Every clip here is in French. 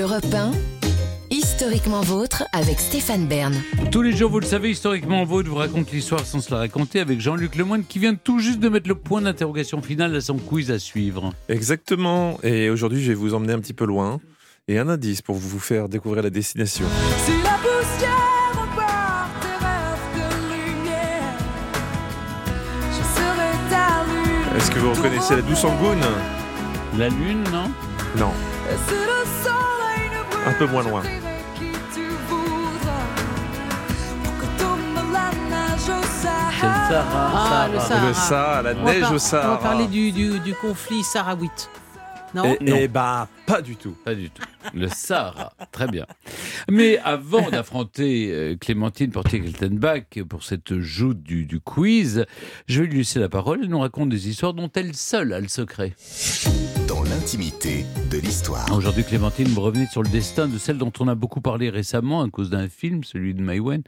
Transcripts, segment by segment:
Europe 1, historiquement vôtre avec Stéphane Bern. Tous les jours, vous le savez, historiquement vôtre vous raconte l'histoire sans se la raconter avec Jean-Luc Lemoyne qui vient tout juste de mettre le point d'interrogation final à son quiz à suivre. Exactement. Et aujourd'hui, je vais vous emmener un petit peu loin. Et un indice pour vous faire découvrir la destination. Si la poussière repart tes rêves de lumière, je serai ta lune. Est-ce que vous reconnaissez la douce Angoune? La lune, non? Non. Un peu moins loin. C'est le Sahara. Ah, le Sahara. Le Sahara, la On neige par- au Sahara. On va parler du, du, du conflit sahrawite. Non Eh Non. eh ben, pas du tout. Pas du tout. Le Sahara. Très bien. Mais avant d'affronter euh, Clémentine Portier-Keltenbach pour cette joute du, du quiz, je vais lui laisser la parole. Elle nous raconte des histoires dont elle seule a le secret. L'intimité de l'histoire. Aujourd'hui, Clémentine, vous revenez sur le destin de celle dont on a beaucoup parlé récemment à cause d'un film, celui de Maïwen,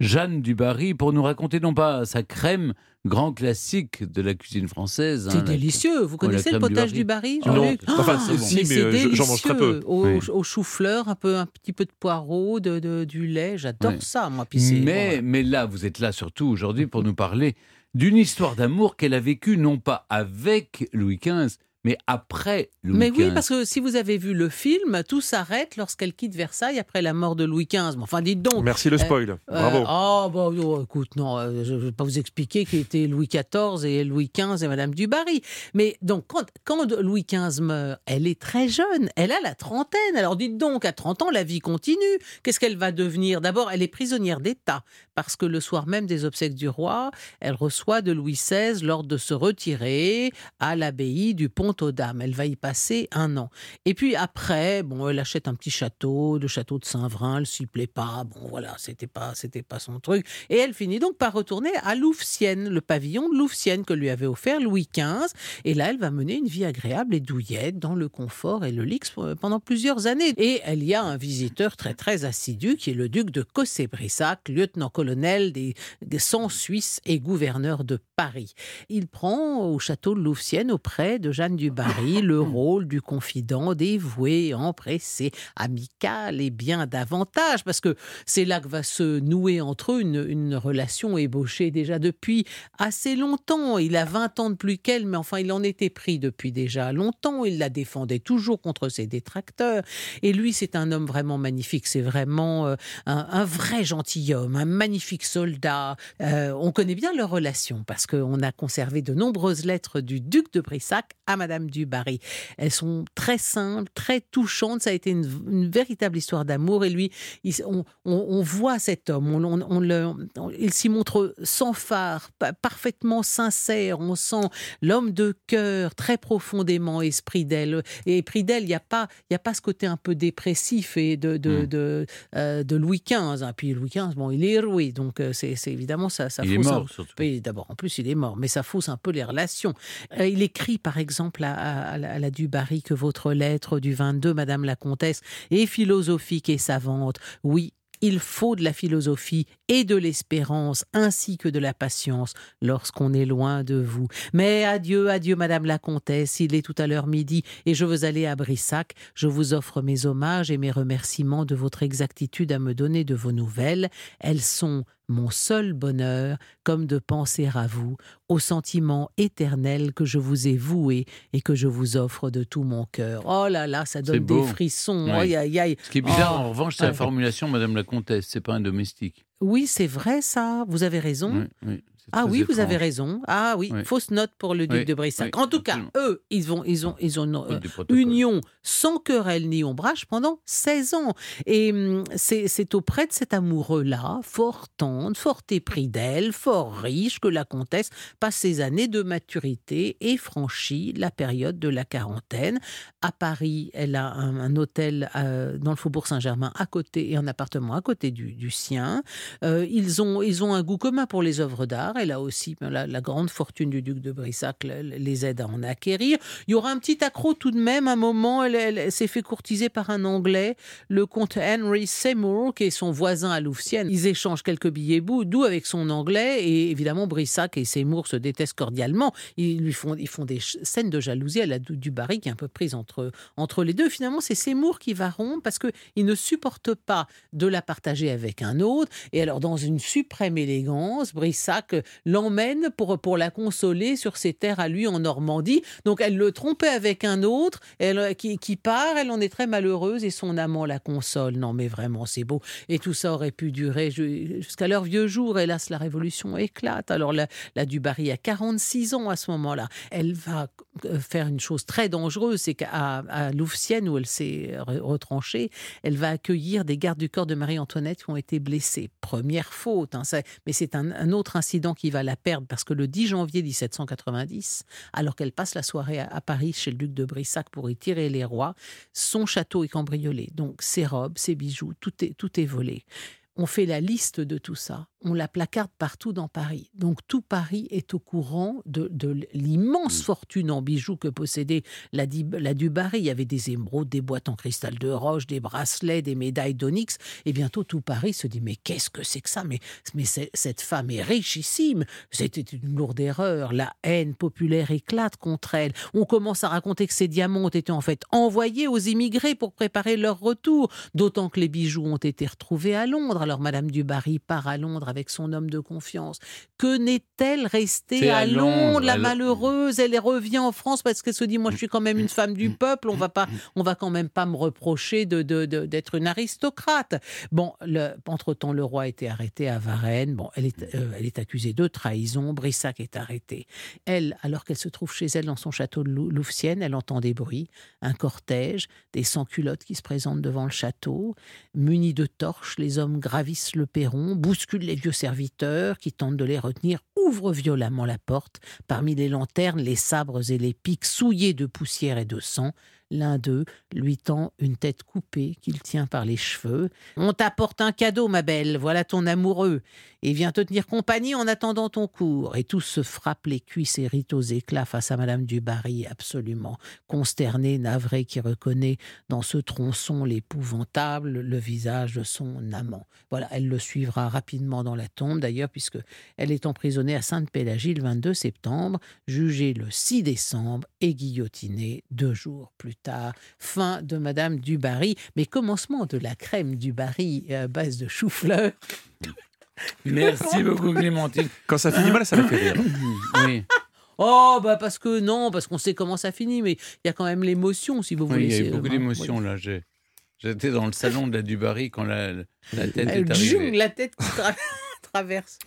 Jeanne du Barry, pour nous raconter non pas sa crème, grand classique de la cuisine française. C'est hein, la- délicieux. Vous connaissez le crème du potage Barry. du Barry, Ah Jean-Luc non, enfin, c'est bon. si, mais, c'est euh, je- j'en mange très peu. délicieux. Au, Oui. au chou-fleur, un peu, un petit peu de poireau, de, de- du lait. J'adore Oui. ça, moi. Puis c'est- Mais, bon, mais là, vous êtes là surtout aujourd'hui pour nous parler d'une histoire d'amour qu'elle a vécue non pas avec Louis XV, mais après Louis Mais XV. oui, parce que si vous avez vu le film, tout s'arrête lorsqu'elle quitte Versailles après la mort de Louis XV. Mais Enfin, dites donc. Merci le spoil. Euh, Bravo. oh, bah, oh, écoute, non, euh, je ne vais pas vous expliquer qui était Louis XIV et Louis XV et Madame du Barry. Mais donc, quand, quand Louis XV meurt, elle est très jeune, elle a la trentaine. Alors dites donc, à 30 ans, la vie continue. Qu'est-ce qu'elle va devenir? D'abord, elle est prisonnière d'État, parce que le soir même des obsèques du roi, elle reçoit de Louis XVI l'ordre de se retirer à l'abbaye du Pont-aux-Dames. Elle va y passer un an. Et puis après, bon, elle achète un petit château, le château de Saint-Vrain, elle s'y plaît pas. Bon, voilà, c'était pas, c'était pas son truc. Et elle finit donc par retourner à Louvciennes, le pavillon de Louvciennes que lui avait offert Louis XV. Et là, elle va mener une vie agréable et douillette dans le confort et le luxe euh, pendant plusieurs années. Et elle y a un visiteur très très assidu qui est le duc de Cossé-Brissac, lieutenant-colonel des, des 100 Suisses et gouverneur de Paris. Il prend au château de Louvciennes auprès de Jeanne du Barry le rôle du confident dévoué, empressé, amical et bien davantage, parce que c'est là que va se nouer entre eux une, une relation ébauchée déjà depuis assez longtemps. Il a 20 ans de plus qu'elle, mais enfin il en était pris depuis déjà longtemps. Il la défendait toujours contre ses détracteurs. Et lui, c'est un homme vraiment magnifique. C'est vraiment euh, un, un vrai gentilhomme, un magnifique soldat. Euh, on connaît bien leur relation parce qu'on a conservé de nombreuses lettres du duc de Brissac à Madame du Barry. Elles sont très simples, très touchantes. Ça a été une, une véritable histoire d'amour. Et lui, il- on, on- on voit cet homme. On, on- on le- on- il s'y montre sans phare, pa- parfaitement sincère. On sent l'homme de cœur, très profondément esprit d'elle. Et esprit d'elle, il n'y a pas, il y a pas ce côté un peu dépressif et de de, Mm. de, euh, de Louis XV. hein. Puis Louis XV, bon, il est héroï, donc euh, c'est évidemment ça. ça Il est un- mort surtout. d'abord, en plus, il est mort, mais ça fausse un peu les relations. Euh, il écrit, par exemple, à, à- à la, Dubarry que votre lettre du 22, Madame la Comtesse, est philosophique et savante. Oui, il faut de la philosophie et de l'espérance, ainsi que de la patience, lorsqu'on est loin de vous. Mais adieu, adieu, Madame la Comtesse, il est tout à l'heure midi, et je veux aller à Brissac. Je vous offre mes hommages et mes remerciements de votre exactitude à me donner de vos nouvelles. Elles sont mon seul bonheur, comme de penser à vous, au sentiment éternel que je vous ai voué et que je vous offre de tout mon cœur. Oh là là, ça donne des frissons. Oui. Aïe, aïe, aïe. Ce qui est bizarre, Oh. en revanche, c'est la Ouais. formulation Madame la Comtesse, c'est pas un domestique. Oui, c'est vrai ça. Vous avez raison. Oui, Ah oui, vous avez raison. Ah oui, Oui. fausse note pour le duc Oui, de Brissac. oui, en tout cas, eux, ils ont, ils ont, ils ont une, euh, union sans querelle ni ombrage pendant 16 ans. Et hum, c'est c'est auprès de cet amoureux-là, fort tendre, fort épris d'elle, fort riche, que la comtesse passe ses années de maturité et franchit la période de la quarantaine. À Paris, elle a un, un hôtel euh, dans le faubourg Saint-Germain à côté et un appartement à côté du, du sien. Euh, ils, ont, ils ont un goût commun pour les œuvres d'art. Et là aussi, ben, la, la grande fortune du duc de Brissac le- le- les aide à en acquérir. Il y aura un petit accro tout de même. Un moment, elle, elle- elle s'est fait courtiser par un Anglais, le comte Henry Seymour, qui est son voisin à Louvciennes. Ils échangent quelques billets d'où avec son anglais. Et évidemment, Brissac et Seymour se détestent cordialement. Ils lui font, ils font des scènes de jalousie à la du du Barry qui est un peu prise entre, entre les deux. Finalement, c'est Seymour qui va rompre parce qu'il ne supporte pas de la partager avec un autre. Et alors, dans une suprême élégance, Brissac l'emmène pour, pour la consoler sur ses terres à lui en Normandie. Donc, elle le trompait avec un autre elle, qui, qui part. Elle en est très malheureuse et son amant la console. Non, mais vraiment, c'est beau. Et tout ça aurait pu durer ju- jusqu'à leurs vieux jours. Hélas, la révolution éclate. Alors, la, la Dubarry a 46 ans à ce moment-là. Elle va euh, faire une chose très dangereuse, c'est qu'à à Louvciennes, où elle s'est re- retranchée, elle va accueillir des gardes du corps de Marie-Antoinette qui ont été blessés. Première faute, hein, mais c'est un, un autre incident qui va la perdre parce que le 10 janvier 1790, alors qu'elle passe la soirée à, à Paris chez le duc de Brissac pour y tirer les rois, son château est cambriolé. Donc ses robes, ses bijoux, tout est, tout est volé. On fait la liste de tout ça, on la placarde partout dans Paris. Donc tout Paris est au courant de, de l'immense fortune en bijoux que possédait la, Dubarry. Il y avait des émeraudes, des boîtes en cristal de roche, des bracelets, des médailles d'onyx. Et bientôt tout Paris se dit mais qu'est-ce que c'est que ça? Mais, cette femme est richissime. C'était une lourde erreur. La haine populaire éclate contre elle. On commence à raconter que ces diamants ont été en fait envoyés aux immigrés pour préparer leur retour. D'autant que les bijoux ont été retrouvés à Londres. Alors Madame Dubarry part à Londres avec son homme de confiance. Que n'est-elle restée à, à Londres, Londres, la malheureuse? Elle revient en France parce qu'elle se dit moi je suis quand même une femme du peuple. On va pas, on va quand même pas me reprocher de d'être une aristocrate. Bon, entre temps le roi a été arrêté à Varennes. Bon, elle est euh, elle est accusée de trahison. Brissac est arrêté. Elle, alors qu'elle se trouve chez elle dans son château de Lou- Louvciennes, elle entend des bruits, un cortège, des sans-culottes qui se présentent devant le château. Munis de torches, les hommes gravissent le perron, bousculent les vieux serviteurs qui tentent de les retenir, ouvrent violemment la porte. Parmi les lanternes, les sabres et les pics souillés de poussière et de sang. L'un d'eux lui tend une tête coupée qu'il tient par les cheveux. On t'apporte un cadeau, ma belle, voilà ton amoureux, et vient te tenir compagnie en attendant ton cours. Et tous se frappent les cuisses et rient aux éclats face à Madame du Barry, absolument consternée, navrée, qui reconnaît dans ce tronçon l'épouvantable le visage de son amant. Voilà, elle le suivra rapidement dans la tombe, d'ailleurs, puisque elle est emprisonnée à Sainte-Pélagie le 22 septembre, jugée le 6 décembre et guillotinée deux jours plus tard. Fin de Madame du Barry, mais commencement de la crème du Barry à base de chou-fleur. Merci beaucoup, Clémentine. Quand ça finit mal, ça la fait rire. Oui, Oh, bah parce que non, parce qu'on sait comment ça finit, mais il y a quand même l'émotion, si vous Oui, voulez. il y a eu beaucoup euh, d'émotions là. J'ai- J'étais dans le salon de la Dubarry quand la, la tête Elle est arrivée. la tête qui tra- traverse.